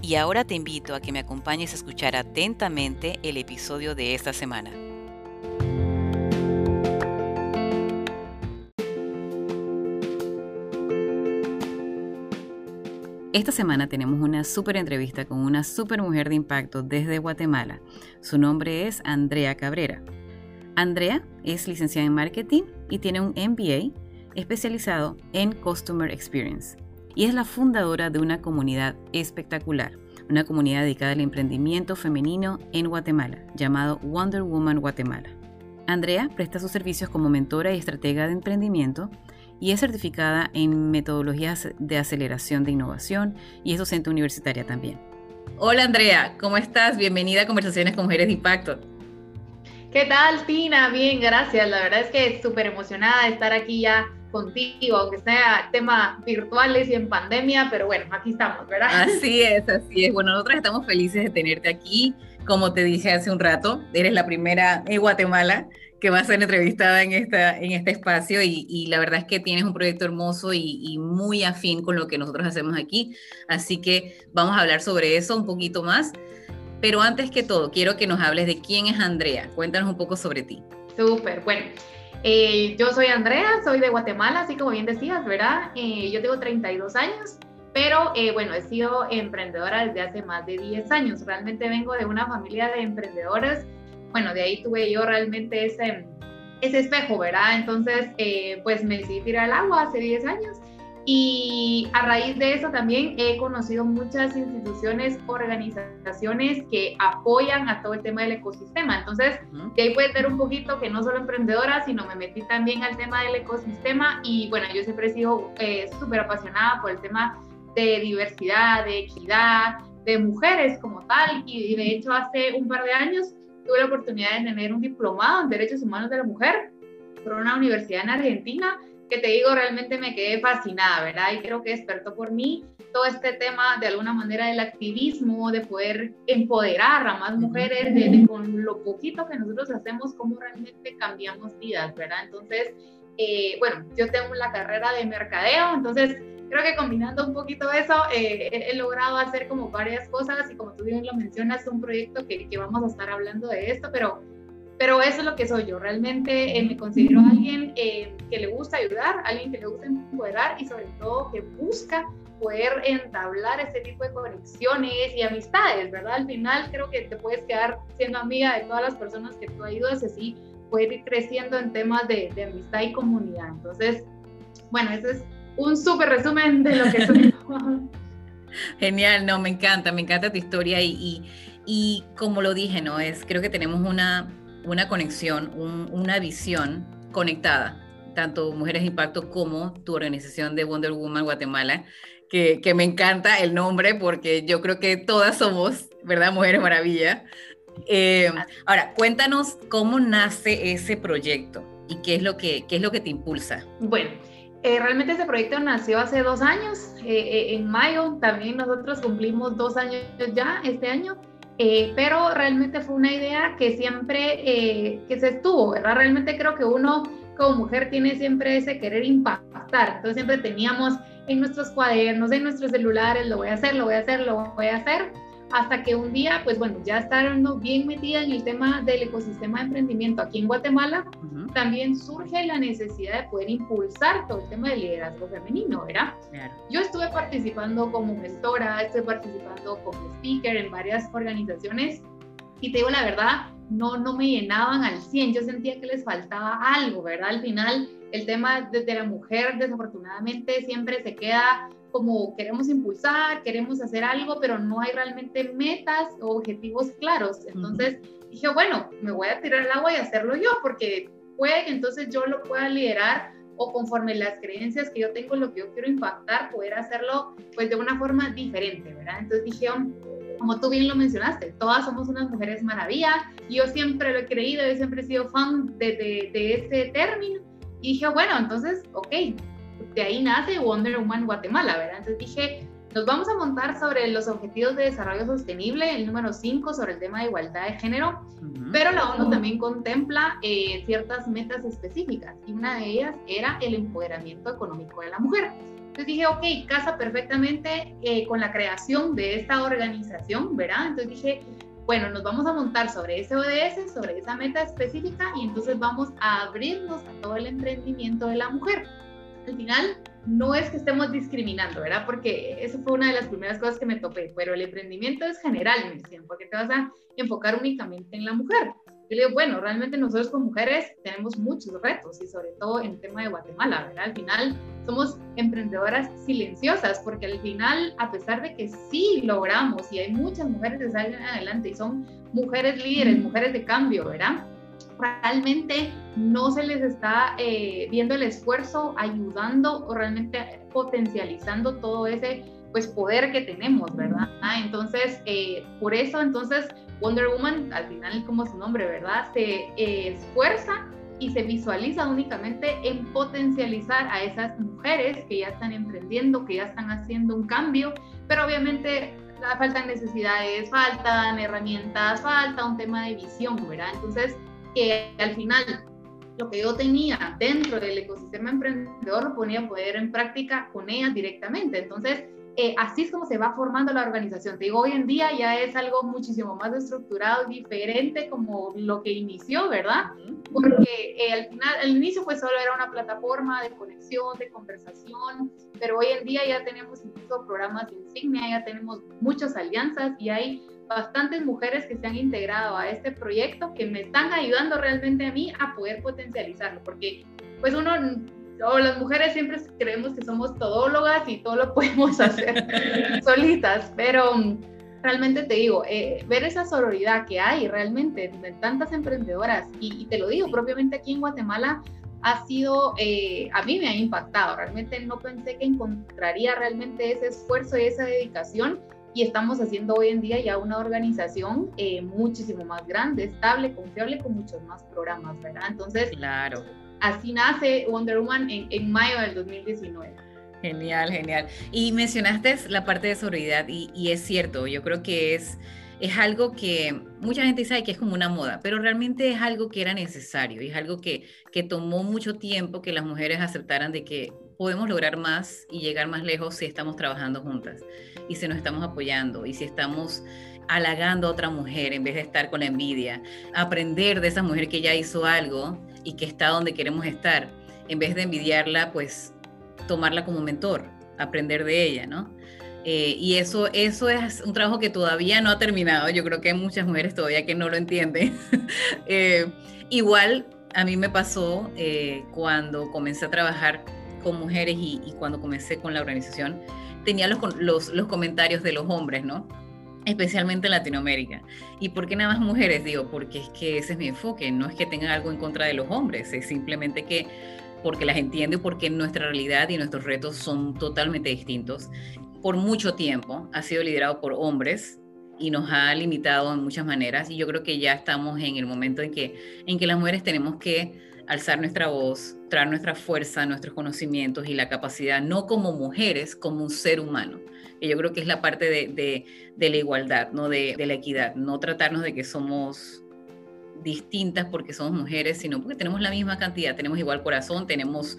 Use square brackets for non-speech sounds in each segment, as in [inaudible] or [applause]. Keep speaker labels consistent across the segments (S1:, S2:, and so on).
S1: Y ahora te invito a que me acompañes a escuchar atentamente el episodio de esta semana. Esta semana tenemos una súper entrevista con una súper mujer de impacto desde Guatemala. Su nombre es Andrea Cabrera. Andrea es licenciada en marketing y tiene un MBA especializado en Customer Experience y es la fundadora de una comunidad espectacular, una comunidad dedicada al emprendimiento femenino en Guatemala, llamado Wonder Woman Guatemala. Andrea presta sus servicios como mentora y estratega de emprendimiento y es certificada en metodologías de aceleración de innovación y es docente universitaria también. Hola Andrea, ¿cómo estás? Bienvenida a Conversaciones con Mujeres de Impacto.
S2: ¿Qué tal, Tina? Bien, gracias. La verdad es que súper emocionada de estar aquí ya contigo, aunque sea temas virtuales y en pandemia, pero bueno, aquí estamos, ¿verdad?
S1: Así es, así es. Bueno, nosotros estamos felices de tenerte aquí. Como te dije hace un rato, eres la primera en Guatemala que va a ser entrevistada en, esta, en este espacio y, la verdad es que tienes un proyecto hermoso y, muy afín con lo que nosotros hacemos aquí. Así que vamos a hablar sobre eso un poquito más. Pero antes que todo, quiero que nos hables de quién es Andrea. Cuéntanos un poco sobre ti.
S2: Súper, bueno. Eh, yo soy Andrea, soy de Guatemala, así como bien decías, ¿verdad? Eh, yo tengo 32 años, pero eh, bueno, he sido emprendedora desde hace más de 10 años. Realmente vengo de una familia de emprendedores bueno, de ahí tuve yo realmente ese, ese espejo, ¿verdad? Entonces, eh, pues me decidí tirar al agua hace 10 años y a raíz de eso también he conocido muchas instituciones, organizaciones que apoyan a todo el tema del ecosistema. Entonces, de ahí puede ver un poquito que no solo emprendedora, sino me metí también al tema del ecosistema. Y bueno, yo siempre he sido eh, súper apasionada por el tema de diversidad, de equidad, de mujeres como tal. Y de hecho hace un par de años tuve la oportunidad de tener un diplomado en Derechos Humanos de la Mujer por una universidad en Argentina, que te digo, realmente me quedé fascinada, ¿verdad? Y creo que despertó por mí todo este tema, de alguna manera, del activismo, de poder empoderar a más mujeres, de, con lo poquito que nosotros hacemos, cómo realmente cambiamos vidas, ¿verdad? Entonces, eh, bueno, yo tengo la carrera de mercadeo, entonces creo que combinando un poquito eso, eh, he, logrado hacer como varias cosas y como tú bien lo mencionas, un proyecto que, que, vamos a estar hablando de esto, pero, pero eso es lo que soy yo. Realmente eh, me considero alguien eh, que le gusta ayudar, alguien que le gusta empoderar y sobre todo que busca poder entablar ese tipo de conexiones y amistades, ¿verdad? Al final creo que te puedes quedar siendo amiga de todas las personas que tú ayudas, así puedes ir creciendo en temas de, de amistad y comunidad. Entonces, bueno, eso es un súper resumen de lo que soy. [laughs]
S1: Genial, no, me encanta, me encanta tu historia y, y, como lo dije, ¿no? Es, creo que tenemos una, una conexión, una visión conectada, tanto Mujeres Impacto como tu organización de Wonder Woman Guatemala, que, me encanta el nombre porque yo creo que todas somos, ¿verdad? Mujeres Maravilla. Eh, ahora, cuéntanos cómo nace ese proyecto y qué es lo que, qué es lo que te impulsa.
S2: Bueno, eh, realmente este proyecto nació hace dos años, eh, en mayo, también nosotros cumplimos dos años ya este año, pero realmente fue una idea que siempre que se estuvo, ¿verdad? Realmente creo que uno como mujer tiene siempre ese querer impactar, entonces siempre teníamos en nuestros cuadernos, en nuestros celulares, lo voy a hacer, lo voy a hacer, lo voy a hacer, hasta que un día, pues bueno, ya estando bien metida en el tema del ecosistema de emprendimiento aquí en Guatemala, también surge la necesidad de poder impulsar todo el tema del liderazgo femenino, ¿verdad? Yo estuve participando como gestora, estuve participando como speaker en varias organizaciones y te digo la verdad, no, no me llenaban al 100, yo sentía que les faltaba algo, ¿verdad? Al final, el tema de, de la mujer desafortunadamente siempre se queda como queremos impulsar, queremos hacer algo, pero no hay realmente metas o objetivos claros. Entonces dije, bueno, me voy a tirar al agua y hacerlo yo, porque puede que entonces yo lo pueda liderar o conforme las creencias que yo tengo, lo que yo quiero impactar, poder hacerlo pues de una forma diferente, ¿verdad? Entonces dije, como tú bien lo mencionaste, todas somos unas mujeres maravilla. Yo siempre lo he creído, yo siempre he sido fan de, de, de ese término. Y dije, bueno, entonces, ok, de ahí nace Wonder Woman Guatemala, ¿verdad? Entonces dije, nos vamos a montar sobre los Objetivos de Desarrollo Sostenible, el número 5, sobre el tema de igualdad de género, pero la ONU también contempla eh, ciertas metas específicas y una de ellas era el empoderamiento económico de la mujer. Entonces dije, ok, casa perfectamente eh, con la creación de esta organización, ¿verdad? Entonces dije, bueno, nos vamos a montar sobre ese ODS, sobre esa meta específica y entonces vamos a abrirnos a todo el emprendimiento de la mujer. Al final, no es que estemos discriminando, ¿verdad? Porque eso fue una de las primeras cosas que me topé, pero el emprendimiento es general, me decían, porque te vas a enfocar únicamente en la mujer. Yo le digo, bueno, realmente nosotros como mujeres tenemos muchos retos y sobre todo en el tema de Guatemala, ¿verdad? Al final somos emprendedoras silenciosas porque al final, a pesar de que sí logramos y hay muchas mujeres que salen adelante y son mujeres líderes, mujeres de cambio, ¿verdad? Realmente no se les está eh, viendo el esfuerzo ayudando o realmente potencializando todo ese pues poder que tenemos, ¿verdad? Entonces, eh, por eso entonces Wonder Woman, al final como su nombre, ¿verdad? Se eh, esfuerza y se visualiza únicamente en potencializar a esas mujeres que ya están emprendiendo, que ya están haciendo un cambio, pero obviamente faltan necesidades, faltan herramientas, falta un tema de visión, ¿verdad? Entonces, que al final lo que yo tenía dentro del ecosistema emprendedor lo ponía a poder en práctica con ellas directamente. Entonces, eh, así es como se va formando la organización. Te digo, hoy en día ya es algo muchísimo más estructurado, diferente como lo que inició, ¿verdad? Porque eh, al final, al inicio pues solo era una plataforma de conexión, de conversación, pero hoy en día ya tenemos incluso programas insignia, ya tenemos muchas alianzas y hay bastantes mujeres que se han integrado a este proyecto que me están ayudando realmente a mí a poder potencializarlo, porque pues uno o las mujeres siempre creemos que somos todólogas y todo lo [laughs] podemos hacer [laughs] solitas, pero realmente te digo, eh, ver esa sororidad que hay realmente de tantas emprendedoras, y, te lo digo propiamente aquí en Guatemala, ha sido, eh, a mí me ha impactado, realmente no pensé que encontraría realmente ese esfuerzo y esa dedicación y estamos haciendo hoy en día ya una organización eh, muchísimo más grande, estable, confiable, con muchos más programas, ¿verdad? Entonces,
S1: claro.
S2: así nace Wonder Woman en, en mayo del 2019.
S1: Genial, genial. Y mencionaste la parte de seguridad y, y, es cierto, yo creo que es, es algo que mucha gente sabe que es como una moda, pero realmente es algo que era necesario es algo que, que tomó mucho tiempo que las mujeres aceptaran de que podemos lograr más y llegar más lejos si estamos trabajando juntas y si nos estamos apoyando y si estamos halagando a otra mujer en vez de estar con la envidia, aprender de esa mujer que ya hizo algo y que está donde queremos estar, en vez de envidiarla, pues tomarla como mentor, aprender de ella, ¿no? Eh, y eso, eso es un trabajo que todavía no ha terminado. Yo creo que hay muchas mujeres todavía que no lo entienden. [laughs] Eh, igual a mí me pasó eh, cuando comencé a trabajar con mujeres y, cuando comencé con la organización, tenía los, los, los, comentarios de los hombres, ¿no? Especialmente en Latinoamérica. ¿Y por qué nada más mujeres? Digo, porque es que ese es mi enfoque, no es que tengan algo en contra de los hombres, es simplemente que porque las entiendo y porque nuestra realidad y nuestros retos son totalmente distintos. Por mucho tiempo ha sido liderado por hombres y nos ha limitado en muchas maneras y yo creo que ya estamos en el momento en que, en que las mujeres tenemos que alzar nuestra voz, traer nuestra fuerza, nuestros conocimientos y la capacidad, no como mujeres, como un ser humano. Y yo creo que es la parte de, la igualdad, ¿no? De, la equidad, no tratarnos de que somos distintas porque somos mujeres, sino porque tenemos la misma cantidad, tenemos igual corazón, tenemos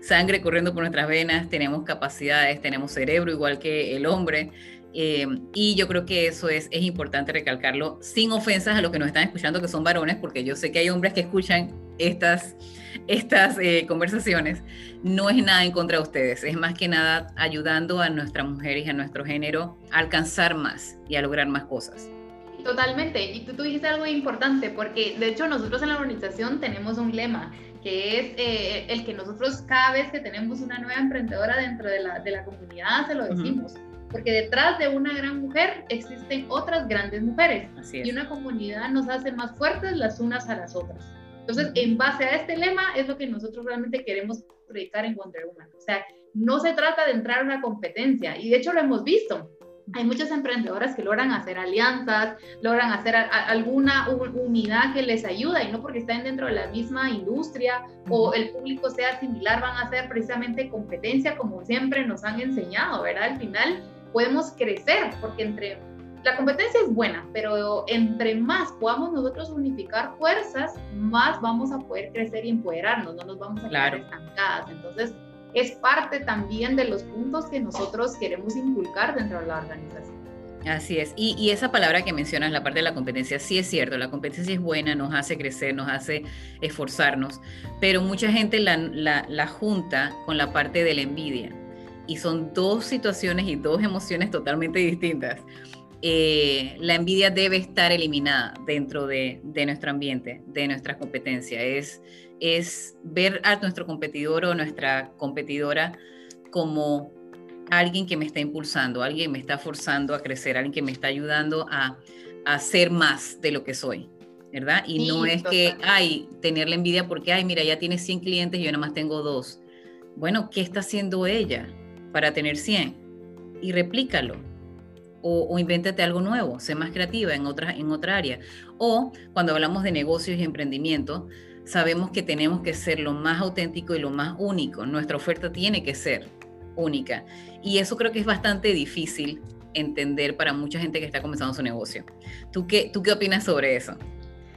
S1: sangre corriendo por nuestras venas, tenemos capacidades, tenemos cerebro igual que el hombre. Eh, y yo creo que eso es, es importante recalcarlo, sin ofensas a los que nos están escuchando que son varones, porque yo sé que hay hombres que escuchan estas, estas eh, conversaciones. No es nada en contra de ustedes, es más que nada ayudando a nuestras mujeres y a nuestro género a alcanzar más y a lograr más cosas.
S2: Totalmente, y tú, tú dijiste algo importante, porque de hecho nosotros en la organización tenemos un lema que es eh, el que nosotros cada vez que tenemos una nueva emprendedora dentro de la, de la comunidad se lo decimos porque detrás de una gran mujer existen otras grandes mujeres y una comunidad nos hace más fuertes las unas a las otras. Entonces, en base a este lema es lo que nosotros realmente queremos predicar en Wonder Woman. O sea, no se trata de entrar a una competencia y de hecho lo hemos visto. Hay muchas emprendedoras que logran hacer alianzas, logran hacer alguna unidad que les ayuda y no porque estén dentro de la misma industria o el público sea similar, van a hacer precisamente competencia como siempre nos han enseñado, ¿verdad? Al final podemos crecer porque entre la competencia es buena, pero entre más podamos nosotros unificar fuerzas, más vamos a poder crecer y empoderarnos, no nos vamos a quedar estancadas. Entonces, es parte también de los puntos que nosotros queremos inculcar dentro de la organización.
S1: Así es. Y, esa palabra que mencionas, la parte de la competencia, sí es cierto, la competencia es buena, nos hace crecer, nos hace esforzarnos, pero mucha gente la, junta con la parte de la envidia. Y son dos situaciones y dos emociones totalmente distintas. Eh, la envidia debe estar eliminada dentro de, nuestro ambiente, de nuestra competencia. Es, es ver a nuestro competidor o nuestra competidora como alguien que me está impulsando, alguien que me está forzando a crecer, alguien que me está ayudando a, a ser más de lo que soy. ¿verdad? Y no es que, ay, tener la envidia porque, ay, mira, ya tiene 100 clientes y yo nada más tengo dos. Bueno, ¿qué está haciendo ella para tener 100? Y replícalo o, o, invéntate algo nuevo, sé más creativa en otra, en otra área. O cuando hablamos de negocios y emprendimiento, sabemos que tenemos que ser lo más auténtico y lo más único. Nuestra oferta tiene que ser única. Y eso creo que es bastante difícil entender para mucha gente que está comenzando su negocio. ¿Tú qué, tú qué opinas sobre eso?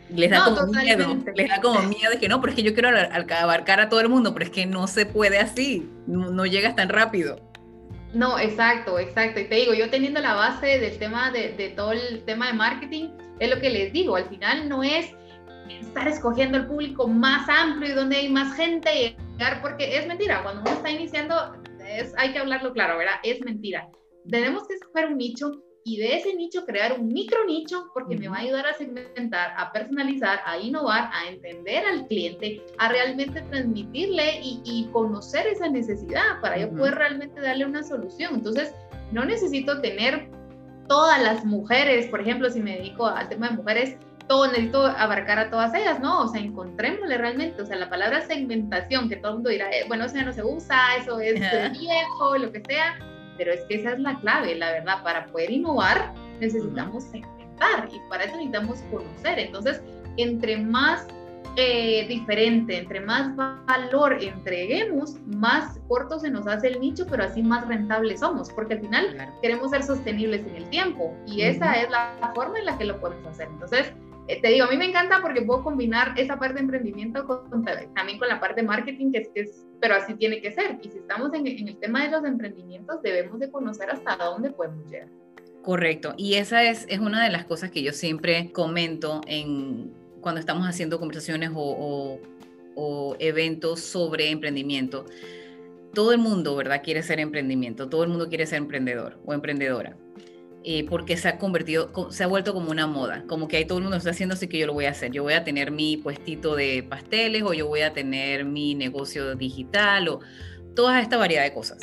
S1: Les da como miedo, les da como miedo de que no, pero es que yo quiero abarcar a todo el mundo, pero es que no se puede así, no, no llegas tan rápido.
S2: No, exacto, exacto. Y te digo, yo teniendo la base del tema de, de, todo el tema de marketing, es lo que les digo, al final no es estar escogiendo el público más amplio y donde hay más gente, llegar, porque es mentira, cuando uno está iniciando, es, hay que hablarlo claro, ¿verdad? Es mentira. Tenemos que escoger un nicho y de ese nicho crear un micro nicho porque me va a ayudar a segmentar, a personalizar, a innovar, a entender al cliente, a realmente transmitirle y, conocer esa necesidad para yo poder realmente darle una solución. Entonces, no necesito tener todas las mujeres, por ejemplo, si me dedico al tema de mujeres, todo necesito abarcar a todas ellas, ¿no? O sea, encontrémosle realmente, o sea, la palabra segmentación, que todo el mundo dirá, eh, bueno, eso ya no se usa, eso es viejo, lo que sea, pero es que esa es la clave, la verdad, para poder innovar necesitamos segmentar y para eso necesitamos conocer. Entonces, entre más eh, diferente, entre más valor entreguemos, más corto se nos hace el nicho, pero así más rentables somos, porque al final queremos ser sostenibles en el tiempo y esa es la, forma en la que lo podemos hacer. Entonces, eh, te digo, a mí me encanta porque puedo combinar esa parte de emprendimiento con, también con la parte de marketing, que es, pero así tiene que ser. Y si estamos en, en el tema de los emprendimientos, debemos de conocer hasta dónde podemos llegar.
S1: Correcto, y esa es, es una de las cosas que yo siempre comento en, cuando estamos haciendo conversaciones o, o eventos sobre emprendimiento. Todo el mundo, ¿verdad? Quiere ser emprendimiento, todo el mundo quiere ser emprendedor o emprendedora. Eh, porque se ha convertido, se ha vuelto como una moda, como que ahí todo el mundo está haciendo, así que yo lo voy a hacer. Yo voy a tener mi puestito de pasteles o yo voy a tener mi negocio digital o toda esta variedad de cosas.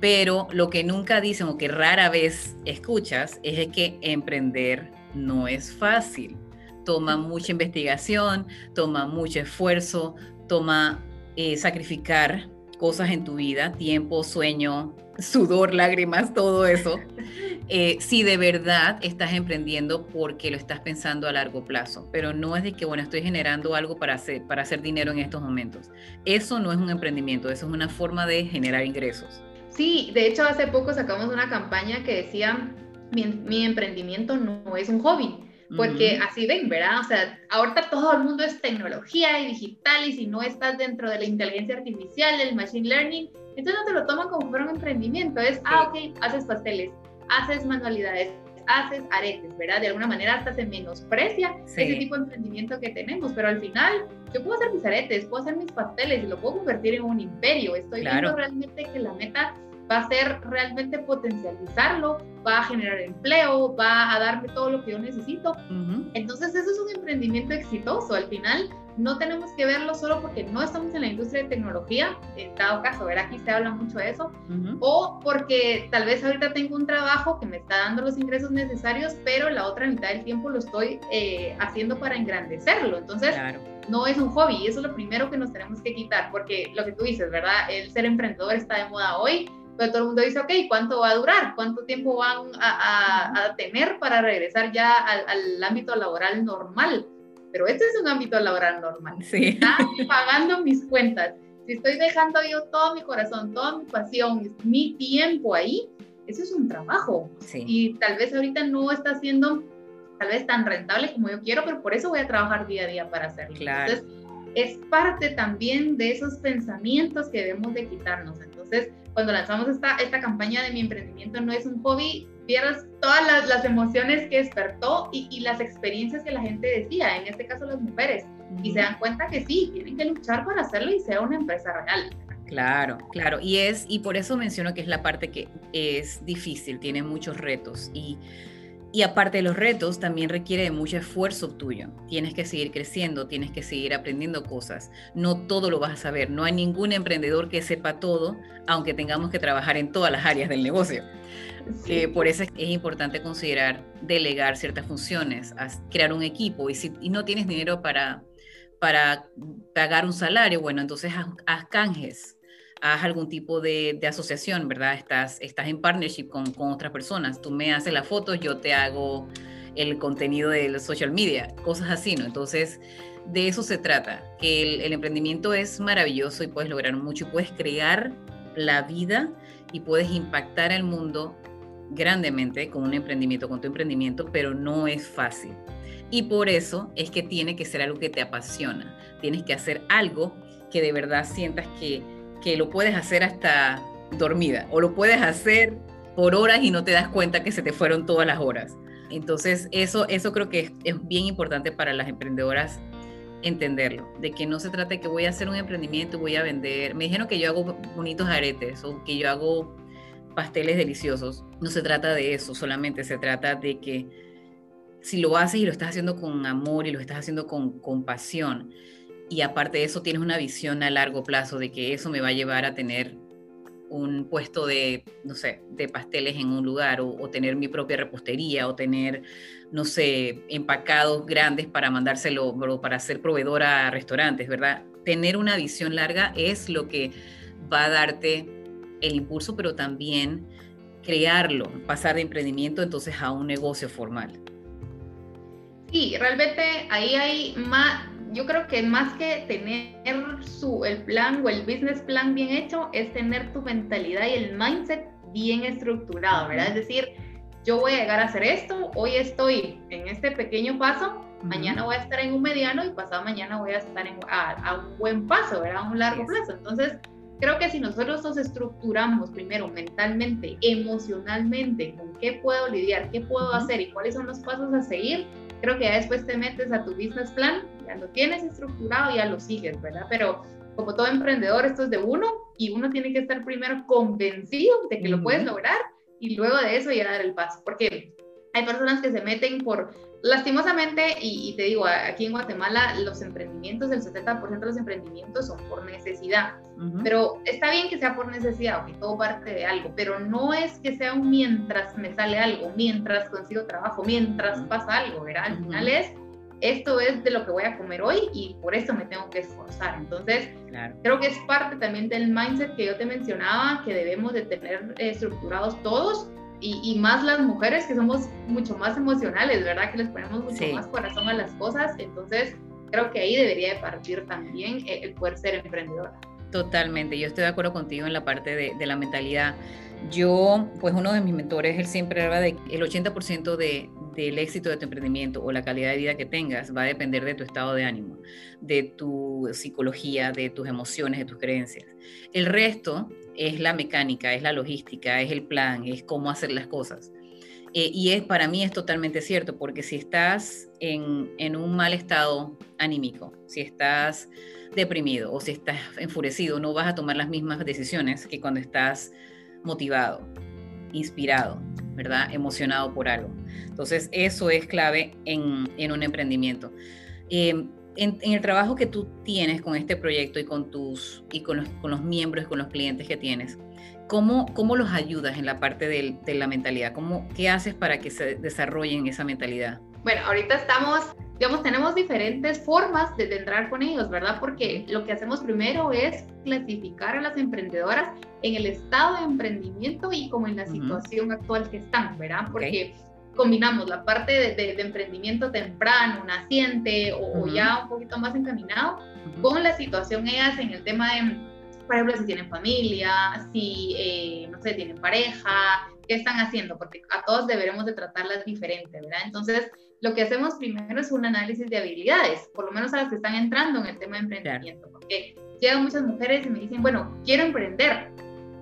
S1: Pero lo que nunca dicen o que rara vez escuchas es que emprender no es fácil. Toma mucha investigación, toma mucho esfuerzo, toma eh, sacrificar cosas en tu vida, tiempo, sueño, sudor, lágrimas, todo eso, eh, si de verdad estás emprendiendo porque lo estás pensando a largo plazo, pero no es de que, bueno, estoy generando algo para hacer, para hacer dinero en estos momentos. Eso no es un emprendimiento, eso es una forma de generar ingresos.
S2: Sí, de hecho hace poco sacamos una campaña que decía, mi, mi emprendimiento no es un hobby, porque así ven, ¿verdad? O sea, ahorita todo el mundo es tecnología y digital y si no estás dentro de la inteligencia artificial, el machine learning, entonces no te lo toman como fuera un emprendimiento, es, ah, ok, haces pasteles, haces manualidades, haces aretes, ¿verdad? De alguna manera hasta se menosprecia ese tipo de emprendimiento que tenemos, pero al final yo puedo hacer mis aretes, puedo hacer mis pasteles y lo puedo convertir en un imperio. Estoy viendo realmente que la meta va a ser realmente potencializarlo, va a generar empleo, va a darme todo lo que yo necesito. Entonces eso es un emprendimiento exitoso. Al final no tenemos que verlo solo porque no estamos en la industria de tecnología, en dado caso, ver aquí se habla mucho de eso, o porque tal vez ahorita tengo un trabajo que me está dando los ingresos necesarios, pero la otra mitad del tiempo lo estoy eh, haciendo para engrandecerlo. Entonces, no es un hobby eso es lo primero que nos tenemos que quitar, porque lo que tú dices, ¿verdad? El ser emprendedor está de moda hoy, pero todo el mundo dice, ok, ¿cuánto va a durar? ¿Cuánto tiempo van a, tener para regresar ya al, ámbito laboral normal? Pero este es un ámbito laboral normal. Sí. pagando mis cuentas. Si estoy dejando yo todo mi corazón, toda mi pasión, mi tiempo ahí, eso es un trabajo. Y tal vez ahorita no está siendo tal vez tan rentable como yo quiero, pero por eso voy a trabajar día a día para hacerlo. Entonces, es parte también de esos pensamientos que debemos de quitarnos. Entonces, cuando lanzamos esta, esta campaña de mi emprendimiento no es un hobby, vieras todas las, las emociones que despertó y, y, las experiencias que la gente decía, en este caso las mujeres, y se dan cuenta que sí, tienen que luchar para hacerlo y sea una empresa real.
S1: Claro, claro, y es y por eso menciono que es la parte que es difícil, tiene muchos retos. Y y aparte de los retos, también requiere de mucho esfuerzo tuyo. Tienes que seguir creciendo, tienes que seguir aprendiendo cosas. No todo lo vas a saber. No hay ningún emprendedor que sepa todo, aunque tengamos que trabajar en todas las áreas del negocio. Eh, por eso es, importante considerar delegar ciertas funciones, crear un equipo. Y si no tienes dinero para, para pagar un salario, bueno, entonces haz canjes haz algún tipo de, asociación, ¿verdad? Estás, estás en partnership con, con, otras personas. Tú me haces las fotos, yo te hago el contenido de social media, cosas así, ¿no? Entonces, de eso se trata, que el, el emprendimiento es maravilloso y puedes lograr mucho y puedes crear la vida y puedes impactar al mundo grandemente con un emprendimiento, con tu emprendimiento, pero no es fácil. Y por eso es que tiene que ser algo que te apasiona. Tienes que hacer algo que de verdad sientas que que lo puedes hacer hasta dormida o lo puedes hacer por horas y no te das cuenta que se te fueron todas las horas. Entonces, eso, eso creo que es, bien importante para las emprendedoras entenderlo, de que no se trata de que voy a hacer un emprendimiento voy a vender. Me dijeron que yo hago bonitos aretes o que yo hago pasteles deliciosos. No se trata de eso, solamente se trata de que si lo haces y lo estás haciendo con amor y lo estás haciendo con, con pasión, y aparte de eso tienes una visión a largo plazo de que eso me va a llevar a tener un puesto de, no sé, de pasteles en un lugar o, tener mi propia repostería o tener, no sé, empacados grandes para mandárselo o para ser proveedora a restaurantes, ¿verdad? Tener una visión larga es lo que va a darte el impulso, pero también crearlo, pasar de emprendimiento entonces a un negocio formal.
S2: Sí, realmente ahí hay más, yo creo que más que tener su, el plan o el business plan bien hecho, es tener tu mentalidad y el mindset bien estructurado, ¿verdad? Es decir, yo voy a llegar a hacer esto, hoy estoy en este pequeño paso, mañana voy a estar en un mediano y pasado mañana voy a estar en, a, un buen paso, ¿verdad? A un largo plazo. Entonces, creo que si nosotros nos estructuramos primero mentalmente, emocionalmente, con qué puedo lidiar, qué puedo hacer y cuáles son los pasos a seguir, creo que ya después te metes a tu business plan, ya lo tienes estructurado, ya lo sigues, ¿verdad? Pero como todo emprendedor, esto es de uno y uno tiene que estar primero convencido de que lo puedes lograr y luego de eso ya dar el paso, porque hay personas que se meten por Lastimosamente, y, te digo, aquí en Guatemala los emprendimientos, el 70% de los emprendimientos son por necesidad, pero está bien que sea por necesidad, que todo parte de algo, pero no es que sea un mientras me sale algo, mientras consigo trabajo, mientras pasa algo, ¿verdad? Al final es, esto es de lo que voy a comer hoy y por eso me tengo que esforzar. Entonces, creo que es parte también del mindset que yo te mencionaba, que debemos de tener estructurados todos y, más las mujeres que somos mucho más emocionales, ¿verdad? Que les ponemos mucho más corazón a las cosas. Entonces, creo que ahí debería de partir también el, poder ser emprendedora.
S1: Totalmente, yo estoy de acuerdo contigo en la parte de, de la mentalidad. Yo, pues uno de mis mentores, él siempre habla de que el 80% de, del éxito de tu emprendimiento o la calidad de vida que tengas va a depender de tu estado de ánimo, de tu psicología, de tus emociones, de tus creencias. El resto es la mecánica, es la logística, es el plan, es cómo hacer las cosas. Eh, y es, para mí es totalmente cierto, porque si estás en, en, un mal estado anímico, si estás deprimido o si estás enfurecido, no vas a tomar las mismas decisiones que cuando estás motivado, inspirado, ¿verdad? Emocionado por algo. Entonces, eso es clave en, en un emprendimiento. Eh, en, el trabajo que tú tienes con este proyecto y con tus y con los, con los miembros, con los clientes que tienes, ¿cómo, cómo los ayudas en la parte de la mentalidad? ¿Cómo, ¿Qué haces para que se desarrollen esa mentalidad?
S2: Bueno, ahorita estamos digamos, tenemos diferentes formas de, entrar con ellos, ¿verdad? Porque lo que hacemos primero es clasificar a las emprendedoras en el estado de emprendimiento y como en la situación actual que están, ¿verdad? Porque combinamos la parte de, emprendimiento temprano, naciente o, ya un poquito más encaminado con la situación ellas en el tema de, por ejemplo, si tienen familia, si, eh, no sé, tienen pareja, qué están haciendo, porque a todos deberemos de tratarlas diferente, ¿verdad? Entonces, lo que hacemos primero es un análisis de habilidades, por lo menos a las que están entrando en el tema de emprendimiento, porque llegan muchas mujeres y me dicen, bueno, quiero emprender,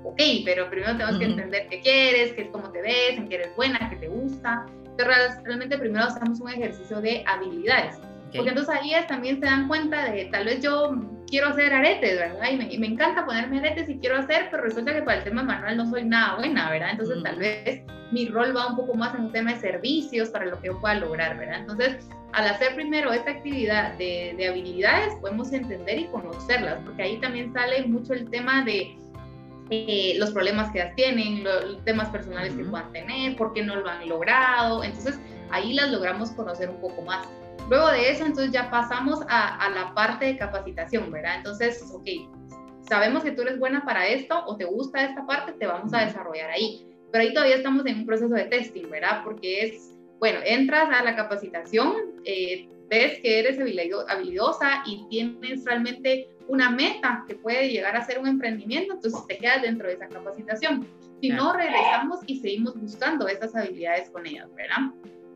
S2: ok, pero primero tenemos que entender qué quieres, qué, cómo te ves, en qué eres buena, qué te gusta. Pero realmente primero hacemos un ejercicio de habilidades. Porque entonces ahí también se dan cuenta de tal vez yo quiero hacer aretes, ¿verdad? Y me, me, encanta ponerme aretes y quiero hacer, pero resulta que para el tema manual no soy nada buena, ¿verdad? Entonces tal vez mi rol va un poco más en un tema de servicios para lo que yo pueda lograr, ¿verdad? Entonces, al hacer primero esta actividad de, de habilidades, podemos entender y conocerlas, porque ahí también sale mucho el tema de eh, los problemas que ellas tienen, los temas personales que puedan tener, por qué no lo han logrado. Entonces, ahí las logramos conocer un poco más. Luego de eso, entonces ya pasamos a, la parte de capacitación, ¿verdad? Entonces, ok, sabemos que tú eres buena para esto o te gusta esta parte, te vamos a desarrollar ahí. Pero ahí todavía estamos en un proceso de testing, ¿verdad? Porque es, bueno, entras a la capacitación, eh, ves que eres habilidosa y tienes realmente una meta que puede llegar a ser un emprendimiento, entonces te quedas dentro de esa capacitación. Si no, regresamos y seguimos buscando esas habilidades con ellas, ¿verdad?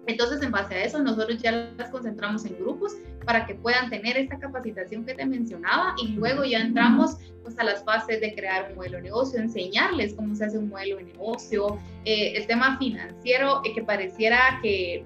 S2: Entonces, en base a eso, nosotros ya las concentramos en grupos para que puedan tener esta capacitación que te mencionaba y luego ya entramos pues, a las fases de crear un modelo de negocio, enseñarles cómo se hace un modelo de negocio, eh, el tema financiero, eh, que pareciera que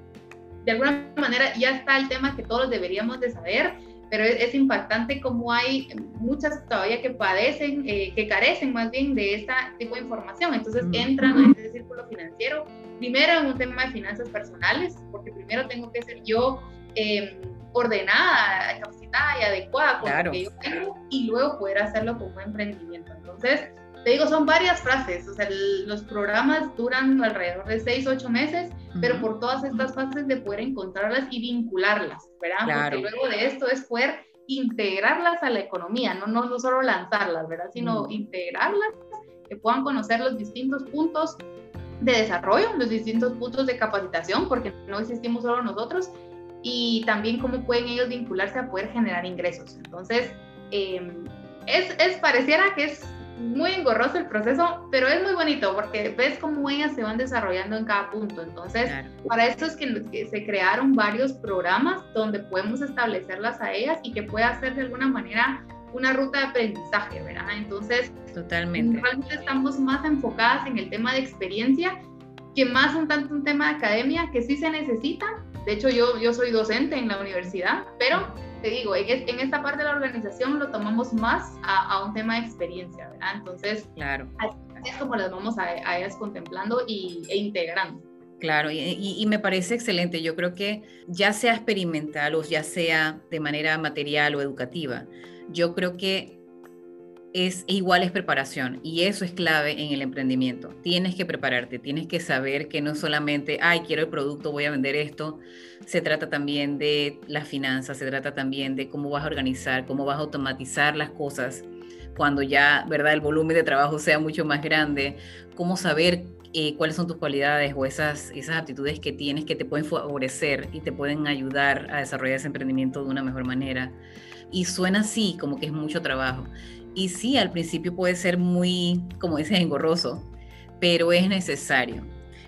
S2: de alguna manera ya está el tema que todos deberíamos de saber, pero es, impactante cómo hay muchas todavía que padecen, eh, que carecen más bien de este tipo de información. Entonces entran en ese círculo financiero, primero en un tema de finanzas personales, porque primero tengo que ser yo em, ordenada, capacitada y adecuada con lo que yo tengo, y luego poder hacerlo como emprendimiento. Entonces, te digo, son varias frases, o sea, los programas duran alrededor de seis, ocho meses, pero por todas estas fases de poder encontrarlas y vincularlas, ¿verdad? Porque luego de esto es poder integrarlas a la economía, no, no, no solo lanzarlas, ¿verdad? Sino integrarlas, que puedan conocer los distintos puntos de desarrollo, los distintos puntos de capacitación, porque no existimos solo nosotros, y también cómo pueden ellos vincularse a poder generar ingresos. Entonces, eh, es, es, pareciera que es muy engorroso el proceso, pero es muy bonito porque ves cómo ellas se van desarrollando en cada punto. Entonces, para esto es que, se crearon varios programas donde podemos establecerlas a ellas y que pueda ser de alguna manera una ruta de aprendizaje, ¿verdad? Entonces,
S1: totalmente.
S2: Realmente estamos más enfocadas en el tema de experiencia que más un tanto un tema de academia que sí se necesita. De hecho, yo, yo soy docente en la universidad, pero te digo, en, esta parte de la organización lo tomamos más a, un tema de experiencia, ¿verdad? Entonces, claro. así es como las vamos a, a ellas contemplando y, e integrando.
S1: Claro, y, y, me parece excelente. Yo creo que ya sea experimental o ya sea de manera material o educativa, yo creo que es igual es preparación y eso es clave en el emprendimiento. Tienes que prepararte, tienes que saber que no solamente, ay, quiero el producto, voy a vender esto. Se trata también de las finanzas, se trata también de cómo vas a organizar, cómo vas a automatizar las cosas cuando ya, ¿verdad? El volumen de trabajo sea mucho más grande, cómo saber eh, cuáles son tus cualidades o esas, esas aptitudes que tienes que te pueden favorecer y te pueden ayudar a desarrollar ese emprendimiento de una mejor manera. Y suena así, como que es mucho trabajo. Y sí, al principio puede ser muy, como dices, engorroso, pero es necesario.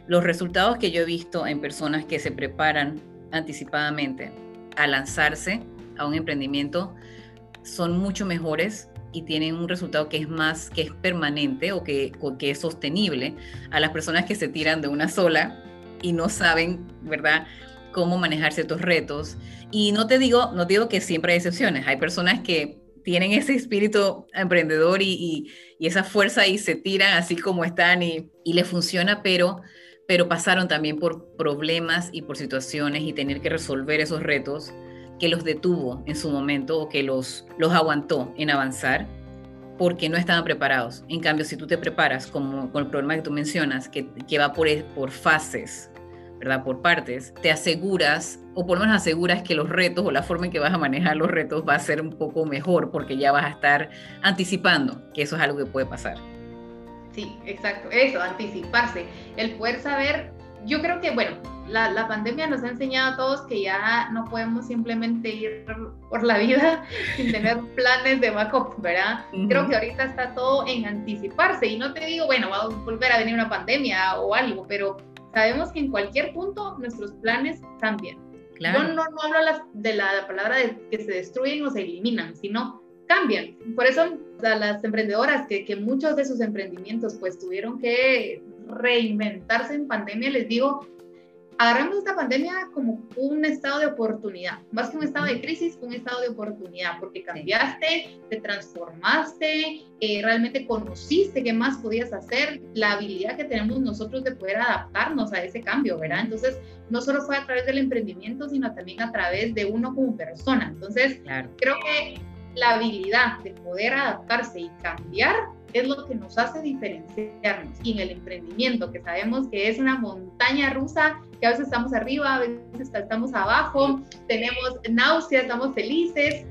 S1: Los resultados que yo he visto en personas que se preparan anticipadamente a lanzarse a un emprendimiento son mucho mejores y tienen un resultado que es más, que es permanente o que, que es sostenible a las personas que se tiran de una sola y no saben, ¿verdad?, cómo manejar ciertos retos. Y no te digo, no digo que siempre hay excepciones. Hay personas que tienen ese espíritu emprendedor y, esa fuerza y se tiran así como están y, y le funciona, pero, pero pasaron también por problemas y por situaciones y tener que resolver esos retos que los detuvo en su momento o que los, los aguantó en avanzar porque no estaban preparados. En cambio, si tú te preparas como con el problema que tú mencionas, que, que va por, por fases, ¿verdad? Por partes, te aseguras, o por lo menos aseguras que los retos o la forma en que vas a manejar los retos va a ser un poco mejor porque ya vas a estar anticipando que eso es algo que puede pasar.
S2: Sí, exacto, eso, anticiparse, el poder saber, yo creo que, bueno, la, la, pandemia nos ha enseñado a todos que ya no podemos simplemente ir por la vida [laughs] sin tener planes de backup, ¿verdad? Creo que ahorita está todo en anticiparse y no te digo, bueno, va a volver a venir una pandemia o algo, pero sabemos que en cualquier punto nuestros planes cambian. Claro. Yo no, no hablo de la palabra de que se destruyen o se eliminan, sino cambian. Por eso a las emprendedoras que, que muchos de sus emprendimientos pues tuvieron que reinventarse en pandemia, les digo, agarramos esta pandemia como un estado de oportunidad, más que un estado de crisis, un estado de oportunidad, porque cambiaste, te transformaste, eh, realmente conociste qué más podías hacer, la habilidad que tenemos nosotros de poder adaptarnos a ese cambio, ¿verdad? Entonces, no solo fue a través del emprendimiento, sino también a través de uno como persona. Entonces, creo que la habilidad de poder adaptarse y cambiar es lo que nos hace diferenciarnos. Y en el emprendimiento, que sabemos que es una montaña rusa, que a veces estamos arriba, a veces estamos abajo, tenemos náuseas, estamos felices.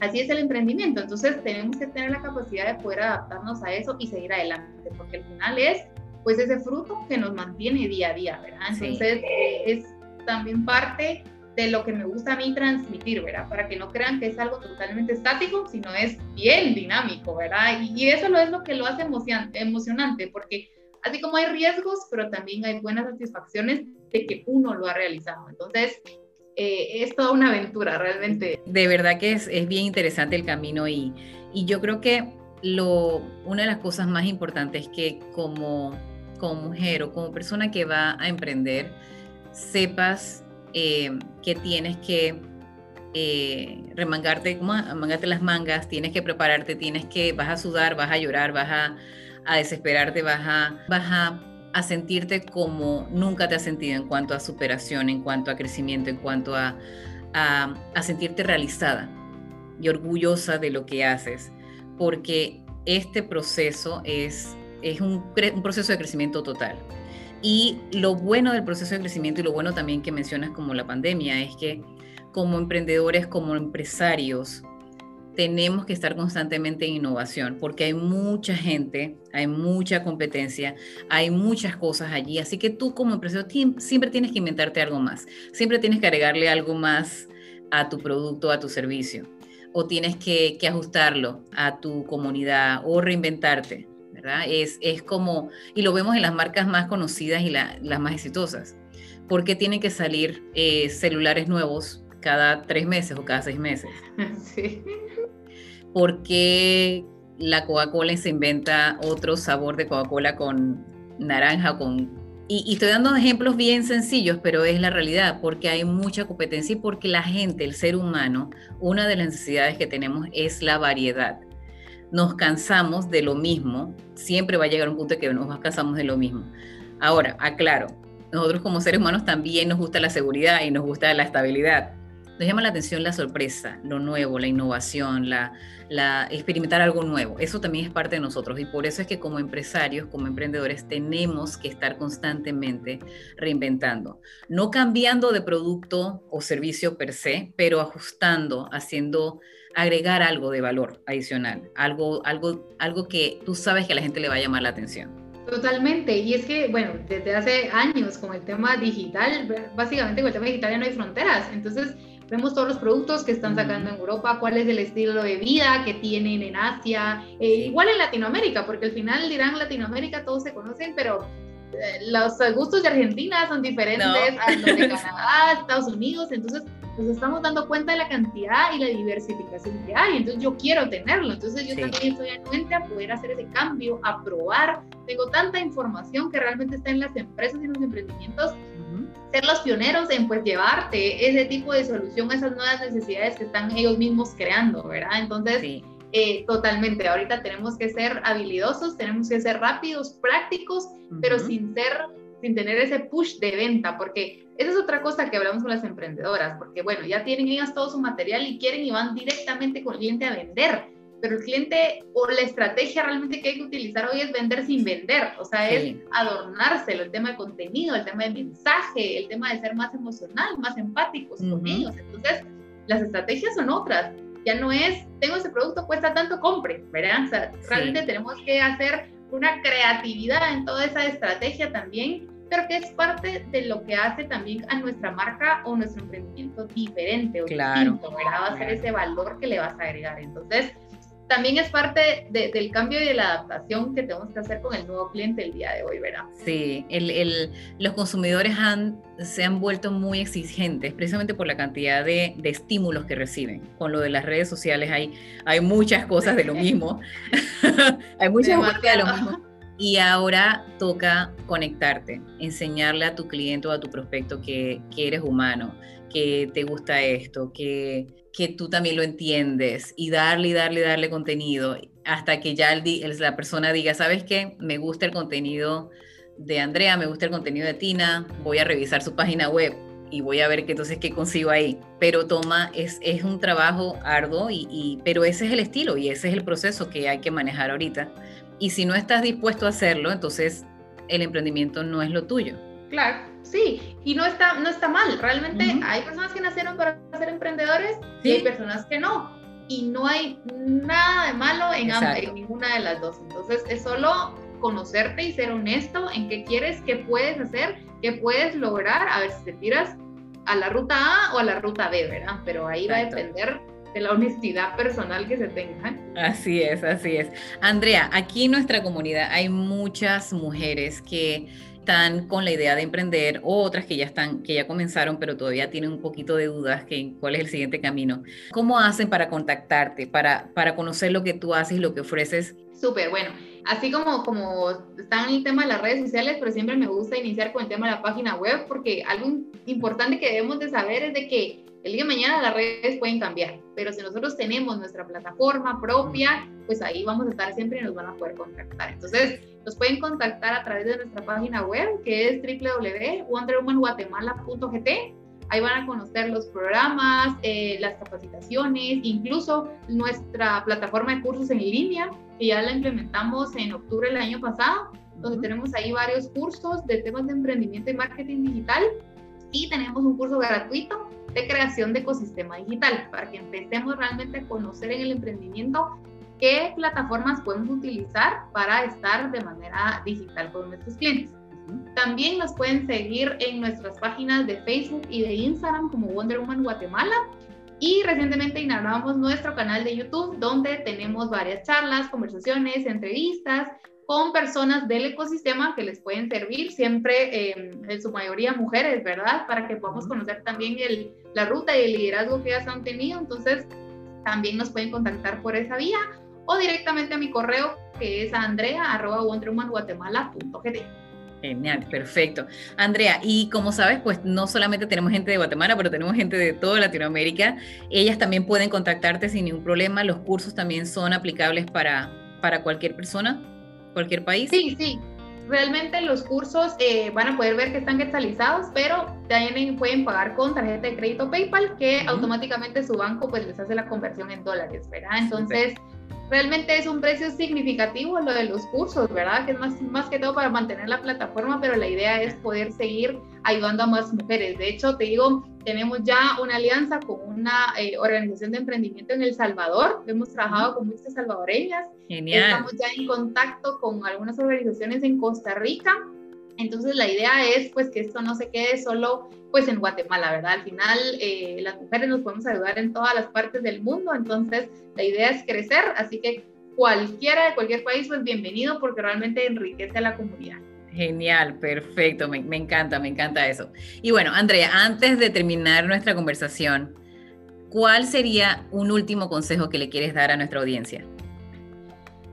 S2: Así es el emprendimiento. Entonces tenemos que tener la capacidad de poder adaptarnos a eso y seguir adelante, porque al final es pues ese fruto que nos mantiene día a día, ¿verdad? Entonces eh, es también parte de lo que me gusta a mí transmitir, ¿verdad? Para que no crean que es algo totalmente estático, sino es bien dinámico, ¿verdad? Y, eso lo es lo que lo hace emocionante, porque así como hay riesgos, pero también hay buenas satisfacciones de que uno lo ha realizado. Entonces, eh, es toda una aventura realmente.
S1: De verdad que es, es bien interesante el camino y, y yo creo que lo, una de las cosas más importantes es que como, como mujer o como persona que va a emprender, sepas eh, que tienes que eh, remangarte, las mangas, tienes que prepararte, tienes que, vas a sudar, vas a llorar, vas a, a desesperarte, vas a, vas a, a, sentirte como nunca te has sentido en cuanto a superación, en cuanto a crecimiento, en cuanto a, a, sentirte realizada y orgullosa de lo que haces, porque este proceso es, es un proceso de crecimiento total. Y lo bueno del proceso de crecimiento y lo bueno también que mencionas como la pandemia es que como emprendedores, como empresarios, tenemos que estar constantemente en innovación porque hay mucha gente, hay mucha competencia, hay muchas cosas allí. Así que tú como empresario siempre tienes que inventarte algo más, siempre tienes que agregarle algo más a tu producto, a tu servicio, o tienes que, que ajustarlo a tu comunidad o reinventarte. Es, es como, y lo vemos en las marcas más conocidas y las más exitosas. ¿Por qué tienen que salir eh, celulares nuevos cada tres meses o cada seis meses? [laughs] Sí. ¿Por qué la Coca-Cola se inventa otro sabor de Coca-Cola con naranja con... Y, y, estoy dando ejemplos bien sencillos, pero es la realidad, porque hay mucha competencia y porque la gente, el ser humano, una de las necesidades que tenemos es la variedad nos cansamos de lo mismo, siempre va a llegar un punto en que nos cansamos de lo mismo. Ahora, aclaro, nosotros como seres humanos también nos gusta la seguridad y nos gusta la estabilidad. Nos llama la atención la sorpresa, lo nuevo, la innovación, la, la experimentar algo nuevo. Eso también es parte de nosotros y por eso es que como empresarios, como emprendedores, tenemos que estar constantemente reinventando. No cambiando de producto o servicio per se, pero ajustando, haciendo agregar algo de valor adicional, algo, algo, algo que tú sabes que a la gente le va a llamar la atención.
S2: Totalmente, y es que, bueno, desde hace años con el tema digital, básicamente con el tema digital ya no hay fronteras, entonces vemos todos los productos que están sacando en Europa, cuál es el estilo de vida que tienen en Asia, eh, igual en Latinoamérica, porque al final dirán Latinoamérica todos se conocen, pero los gustos de Argentina son diferentes a los de [laughs] Canadá, Estados Unidos, entonces nos estamos dando cuenta de la cantidad y la diversificación que hay. Entonces yo quiero tenerlo. Entonces yo también estoy anuente a poder hacer ese cambio, a probar. Tengo tanta información que realmente está en las empresas y en los emprendimientos. Ser los pioneros en pues llevarte ese tipo de solución a esas nuevas necesidades que están ellos mismos creando, ¿verdad? Entonces, eh, totalmente, ahorita tenemos que ser habilidosos, tenemos que ser rápidos, prácticos, pero sin ser sin tener ese push de venta, porque esa es otra cosa que hablamos con las emprendedoras, porque bueno, ya tienen ellas todo su material y quieren y van directamente con el cliente a vender. pero el cliente o la estrategia realmente que hay que utilizar hoy es vender sin vender, o sea, es adornárselo, el tema de contenido, el tema de mensaje, el tema de ser más emocional, más empáticos con ellos. Entonces, las estrategias son otras. Ya no es, tengo ese producto, cuesta tanto, compre, ¿verdad? O sea, realmente tenemos que hacer una creatividad en toda esa estrategia también pero que es parte de lo que hace también a nuestra marca o nuestro emprendimiento diferente o
S1: claro,
S2: distinto, ¿verdad? Va a ser ese valor que le vas a agregar. Entonces, también es parte del cambio y de la adaptación que tenemos que hacer con el nuevo cliente el día de hoy, ¿verdad?
S1: Sí, el, el, los consumidores han, se han vuelto muy exigentes precisamente por la cantidad de, de, estímulos que reciben. Con lo de las redes sociales hay, hay muchas cosas de lo mismo. [laughs] hay muchas cosas de lo mismo. Y ahora toca conectarte, enseñarle a tu cliente o a tu prospecto que, que eres humano, que te gusta esto, que, que tú también lo entiendes y darle y darle darle contenido hasta que ya el, la persona diga, ¿sabes qué? Me gusta el contenido de Andrea, me gusta el contenido de Tina, voy a revisar su página web y voy a ver qué entonces qué consigo ahí. Pero toma, es, es un trabajo arduo, y, y, pero ese es el estilo y ese es el proceso que hay que manejar ahorita y si no estás dispuesto a hacerlo, entonces el emprendimiento no es lo tuyo.
S2: Claro, sí, y no está, no está mal. Realmente hay personas que nacieron para ser emprendedores y hay personas que no. Y no hay nada de malo en, en ninguna de las dos. Entonces es solo conocerte y ser honesto en qué quieres, qué puedes hacer, qué puedes lograr, a ver si te tiras a la ruta A o a la ruta B, ¿verdad? Pero ahí va a depender de la honestidad personal que se tenga.
S1: Así es, así es. Andrea, aquí en nuestra comunidad hay muchas mujeres que están con la idea de emprender, otras que ya están, que ya comenzaron, pero todavía tienen un poquito de dudas que cuál es el siguiente camino. ¿Cómo hacen para contactarte, para, para conocer lo que tú haces y lo que ofreces?
S2: Súper, bueno, así como, como están en el tema de las redes sociales, pero siempre me gusta iniciar con el tema de la página web, porque algo importante que debemos de saber es de que el día de mañana las redes pueden cambiar, pero si nosotros tenemos nuestra plataforma propia, pues ahí vamos a estar siempre y nos van a poder contactar. Entonces, nos pueden contactar a través de nuestra página web, que es www.wonderwomanguatemala.gt. Ahí van a conocer los programas, eh, las capacitaciones, incluso nuestra plataforma de cursos en línea, que ya la implementamos en octubre del año pasado, donde tenemos ahí varios cursos de temas de emprendimiento y marketing digital. Y tenemos un curso gratuito de creación de ecosistema digital, para que empecemos realmente a conocer en el emprendimiento qué plataformas podemos utilizar para estar de manera digital con nuestros clientes. También nos pueden seguir en nuestras páginas de Facebook y de Instagram como Wonder Woman Guatemala. Y recientemente inauguramos nuestro canal de YouTube donde tenemos varias charlas, conversaciones, entrevistas con personas del ecosistema que les pueden servir, siempre em, en su mayoría mujeres, ¿verdad? Para que podamos conocer también el, la ruta y el liderazgo que ellas han tenido. Entonces, también nos pueden contactar por esa vía o directamente a mi correo que es andrea.wonderwomanguatemala.gt.
S1: Genial, perfecto. Andrea, y como sabes, pues no solamente tenemos gente de Guatemala, pero tenemos gente de toda Latinoamérica. Ellas también pueden contactarte sin ningún problema. Los cursos también son aplicables para, para cualquier persona cualquier país?
S2: Sí, sí. Realmente los cursos eh, van a poder ver que están quetzalizados, pero también pueden pagar con tarjeta de crédito PayPal, que automáticamente su banco pues les hace la conversión en dólares, ¿verdad? Entonces, realmente es un precio significativo lo de los cursos, ¿verdad? Que es más, más que todo para mantener la plataforma, pero la idea es poder seguir ayudando a más mujeres. De hecho, te digo, tenemos ya una alianza con una eh, organización de emprendimiento en El Salvador. Hemos trabajado con muchas salvadoreñas.
S1: Genial.
S2: Estamos ya en contacto con algunas organizaciones en Costa Rica. Entonces la idea es pues que esto no se quede solo pues en Guatemala, ¿verdad? Al final eh, las mujeres nos podemos ayudar en todas las partes del mundo, entonces la idea es crecer, así que cualquiera de cualquier país pues bienvenido porque realmente enriquece a la comunidad.
S1: Genial, perfecto, me, me, encanta, me encanta eso. Y bueno, Andrea, antes de terminar nuestra conversación, ¿cuál sería un último consejo que le quieres dar a nuestra audiencia?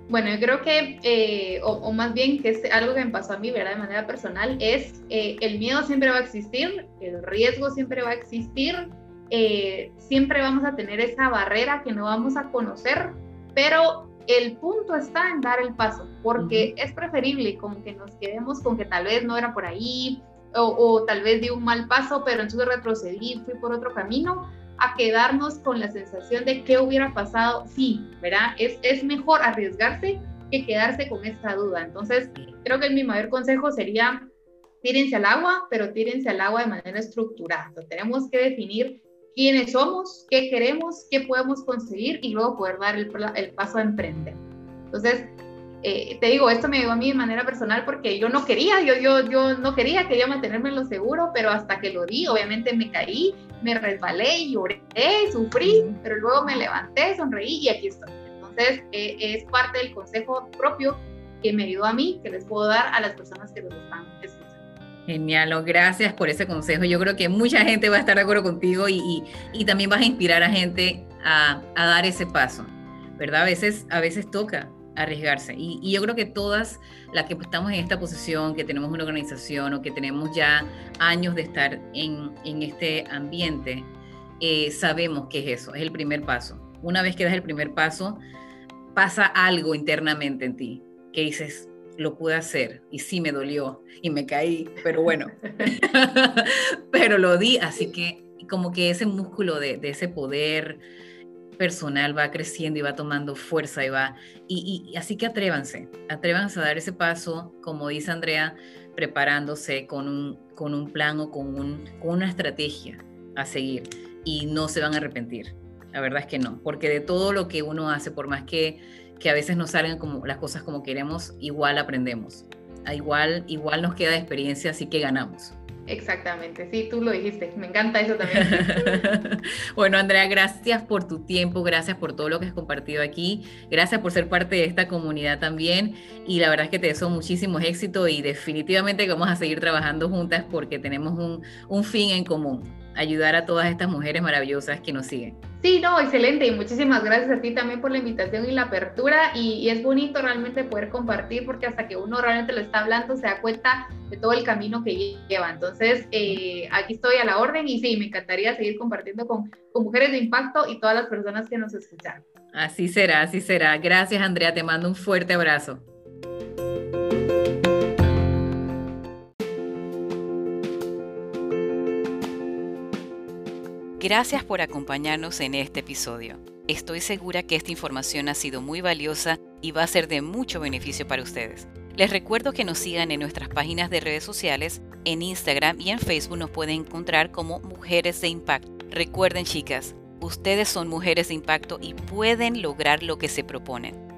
S2: Bueno, yo creo que, eh, o, más bien que es algo que me pasó a mí, ¿verdad? De manera personal, es eh, el miedo siempre va a existir, el riesgo siempre va a existir, eh, siempre vamos a tener esa barrera que no vamos a conocer, pero el punto está en dar el paso, porque es preferible como que nos quedemos con que tal vez no era por ahí, o, o, tal vez di un mal paso, pero entonces retrocedí, fui por otro camino, a quedarnos con la sensación de qué hubiera pasado sí, ¿verdad? Es, es mejor arriesgarse que quedarse con esta duda. Entonces, creo que mi mayor consejo sería tírense al agua, pero tírense al agua de manera estructurada. tenemos que definir quiénes somos, qué queremos, qué podemos conseguir y luego poder dar el, el paso a emprender. Entonces, eh, te digo, esto me ayudó a mí de manera personal porque yo no quería, yo, yo, yo no quería, quería mantenerme en lo seguro, pero hasta que lo di, obviamente me caí, me resbalé, lloré, sufrí, pero luego me levanté, sonreí y aquí estoy. Entonces, eh, es parte del consejo propio que me ayudó a mí, que les puedo dar a las personas que los están escuchando.
S1: Genial, gracias por ese consejo. Yo creo que mucha gente va a estar de acuerdo contigo y, y, también vas a inspirar a gente a, a, dar ese paso, ¿verdad? A veces, a veces toca arriesgarse. Y, y, yo creo que todas las que estamos en esta posición, que tenemos una organización o que tenemos ya años de estar en, en este ambiente, eh, sabemos que es eso, es el primer paso. Una vez que das el primer paso, pasa algo internamente en ti, que dices, lo pude hacer y sí me dolió y me caí, pero bueno, [laughs] [laughs] pero lo di, así que como que ese músculo de, ese poder personal va creciendo y va tomando fuerza y va, y, así que atrévanse, atrévanse a dar ese paso, como dice Andrea, preparándose con un, con un plan o con, un, con una estrategia a seguir y no se van a arrepentir. La verdad es que no, porque de todo lo que uno hace, por más que que a veces no salgan como las cosas como queremos, igual aprendemos. Igual, igual nos queda experiencia, así que ganamos.
S2: Exactamente, sí, tú lo dijiste, me encanta eso también. [laughs]
S1: bueno, Andrea, gracias por tu tiempo, gracias por todo lo que has compartido aquí, gracias por ser parte de esta comunidad también y la verdad es que te deseo muchísimos éxitos y definitivamente vamos a seguir trabajando juntas porque tenemos un, un fin en común ayudar a todas estas mujeres maravillosas que nos siguen.
S2: Sí, no, excelente y muchísimas gracias a ti también por la invitación y la apertura y, es bonito realmente poder compartir porque hasta que uno realmente lo está hablando se da cuenta de todo el camino que lleva. Entonces, eh, aquí estoy a la orden y sí, me encantaría seguir compartiendo con, con mujeres de impacto y todas las personas que nos escuchan.
S1: Así será, así será. Gracias Andrea, te mando un fuerte abrazo. Gracias por acompañarnos en este episodio. Estoy segura que esta información ha sido muy valiosa y va a ser de mucho beneficio para ustedes. Les recuerdo que nos sigan en nuestras páginas de redes sociales, en Instagram y en Facebook nos pueden encontrar como Mujeres de Impacto. Recuerden chicas, ustedes son mujeres de impacto y pueden lograr lo que se proponen.